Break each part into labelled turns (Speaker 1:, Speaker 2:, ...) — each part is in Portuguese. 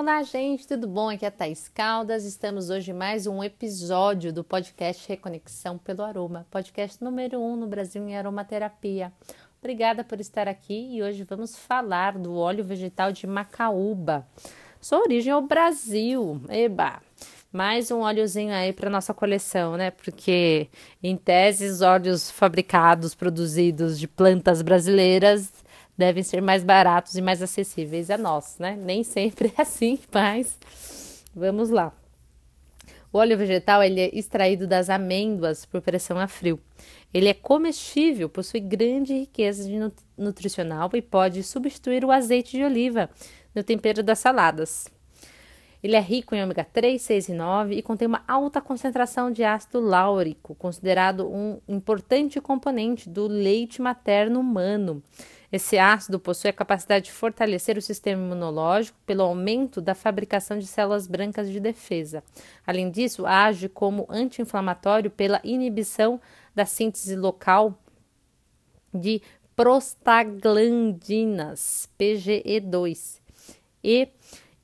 Speaker 1: Olá, gente, tudo bom? Aqui é a Thaís Caldas. Estamos hoje em mais um episódio do podcast Reconexão pelo Aroma, podcast número um no Brasil em aromaterapia. Obrigada por estar aqui e hoje vamos falar do óleo vegetal de macaúba. Sua origem é o Brasil. Eba! Mais um óleozinho aí para nossa coleção, né? Porque em tese os óleos fabricados, produzidos de plantas brasileiras devem ser mais baratos e mais acessíveis a nós, né? Nem sempre é assim, mas vamos lá. O óleo vegetal ele é extraído das amêndoas por pressão a frio. Ele é comestível, possui grande riqueza nutricional e pode substituir o azeite de oliva no tempero das saladas. Ele é rico em ômega 3, 6 e 9 e contém uma alta concentração de ácido láurico, considerado um importante componente do leite materno humano. Esse ácido possui a capacidade de fortalecer o sistema imunológico pelo aumento da fabricação de células brancas de defesa. Além disso, age como anti-inflamatório pela inibição da síntese local de prostaglandinas, PGE2, e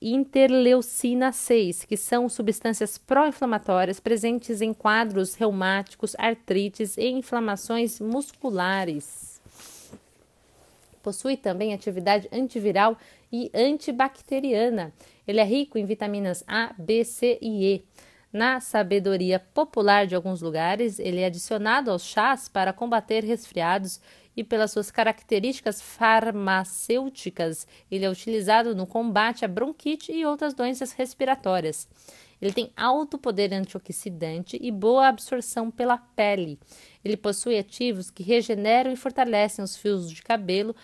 Speaker 1: interleucina 6, que são substâncias pró-inflamatórias presentes em quadros reumáticos, artrites e inflamações musculares. Possui também atividade antiviral e antibacteriana. Ele é rico em vitaminas A, B, C e E. Na sabedoria popular de alguns lugares, ele é adicionado aos chás para combater resfriados e pelas suas características farmacêuticas, ele é utilizado no combate à bronquite e outras doenças respiratórias. Ele tem alto poder antioxidante e boa absorção pela pele. Ele possui ativos que regeneram e fortalecem os fios de cabelo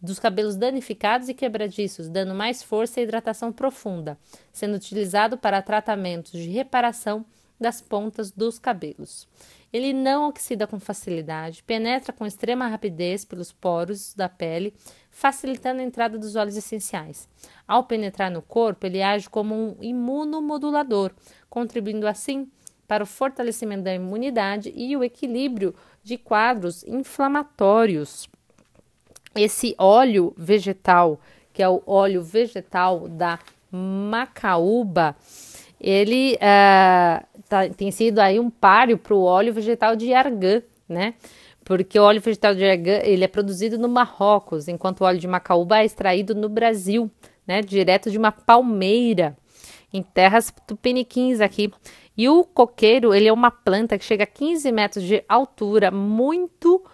Speaker 1: dos cabelos danificados e quebradiços, dando mais força e hidratação profunda, sendo utilizado para tratamentos de reparação das pontas dos cabelos. Ele não oxida com facilidade, penetra com extrema rapidez pelos poros da pele, facilitando a entrada dos óleos essenciais. Ao penetrar no corpo, ele age como um imunomodulador, contribuindo assim para o fortalecimento da imunidade e o equilíbrio de quadros inflamatórios. Esse óleo vegetal, que é o óleo vegetal da macaúba, ele uh, tá, tem sido aí um páreo para o óleo vegetal de argan, né? Porque o óleo vegetal de argan ele é produzido no Marrocos, enquanto o óleo de macaúba é extraído no Brasil, né? Direto de uma palmeira, em terras tupiniquins aqui. E o coqueiro, ele é uma planta que chega a 15 metros de altura, muito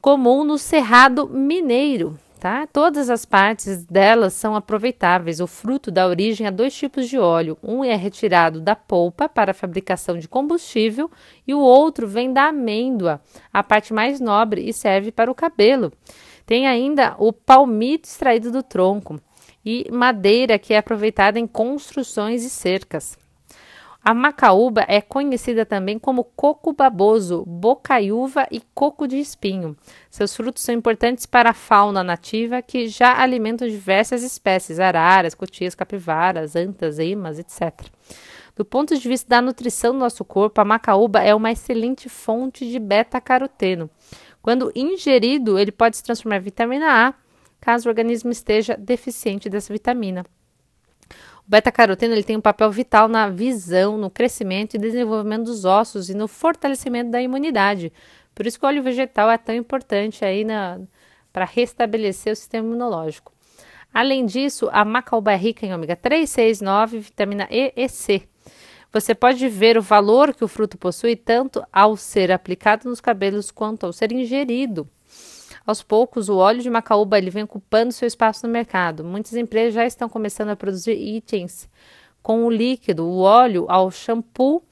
Speaker 1: comum no Cerrado Mineiro, tá? Todas as partes delas são aproveitáveis. O fruto dá origem a dois tipos de óleo. Um é retirado da polpa para a fabricação de combustível e o outro vem da amêndoa, a parte mais nobre e serve para o cabelo. Tem ainda o palmito extraído do tronco e madeira que é aproveitada em construções e cercas. A macaúba é conhecida também como coco baboso, bocaiúva e coco de espinho. Seus frutos são importantes para a fauna nativa que já alimentam diversas espécies, araras, cotias, capivaras, antas, emas, etc. Do ponto de vista da nutrição do nosso corpo, a macaúba é uma excelente fonte de beta-caroteno. Quando ingerido, ele pode se transformar em vitamina A, caso o organismo esteja deficiente dessa vitamina. Beta-caroteno ele tem um papel vital na visão, no crescimento e desenvolvimento dos ossos e no fortalecimento da imunidade. Por isso que o óleo vegetal é tão importante aí para restabelecer o sistema imunológico. Além disso, a macaúba é rica em ômega 3, 6, 9, vitamina E e C. Você pode ver o valor que o fruto possui tanto ao ser aplicado nos cabelos quanto ao ser ingerido. Aos poucos, o óleo de macaúba ele vem ocupando seu espaço no mercado. Muitas empresas já estão começando a produzir itens com o líquido, o óleo, ao shampoo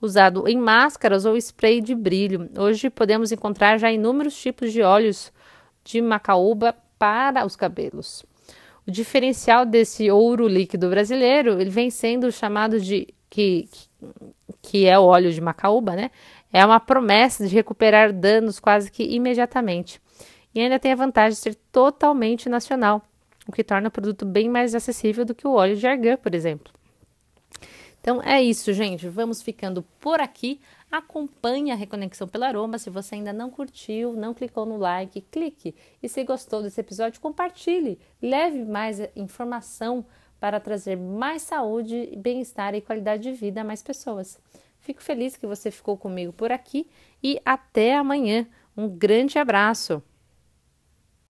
Speaker 1: usado em máscaras ou spray de brilho. Hoje podemos encontrar já inúmeros tipos de óleos de macaúba para os cabelos. O diferencial desse ouro líquido brasileiro, ele vem sendo chamado de que, que é o óleo de macaúba, né? É uma promessa de recuperar danos quase que imediatamente e ainda tem a vantagem de ser totalmente nacional, o que torna o produto bem mais acessível do que o óleo de argan, por exemplo. Então é isso, gente. Vamos ficando por aqui. Acompanhe a Reconexão pelo Aroma. Se você ainda não curtiu, não clicou no like, clique. E se gostou desse episódio, compartilhe. Leve mais informação para trazer mais saúde, bem-estar e qualidade de vida a mais pessoas. Fico feliz que você ficou comigo por aqui e até amanhã. Um grande abraço!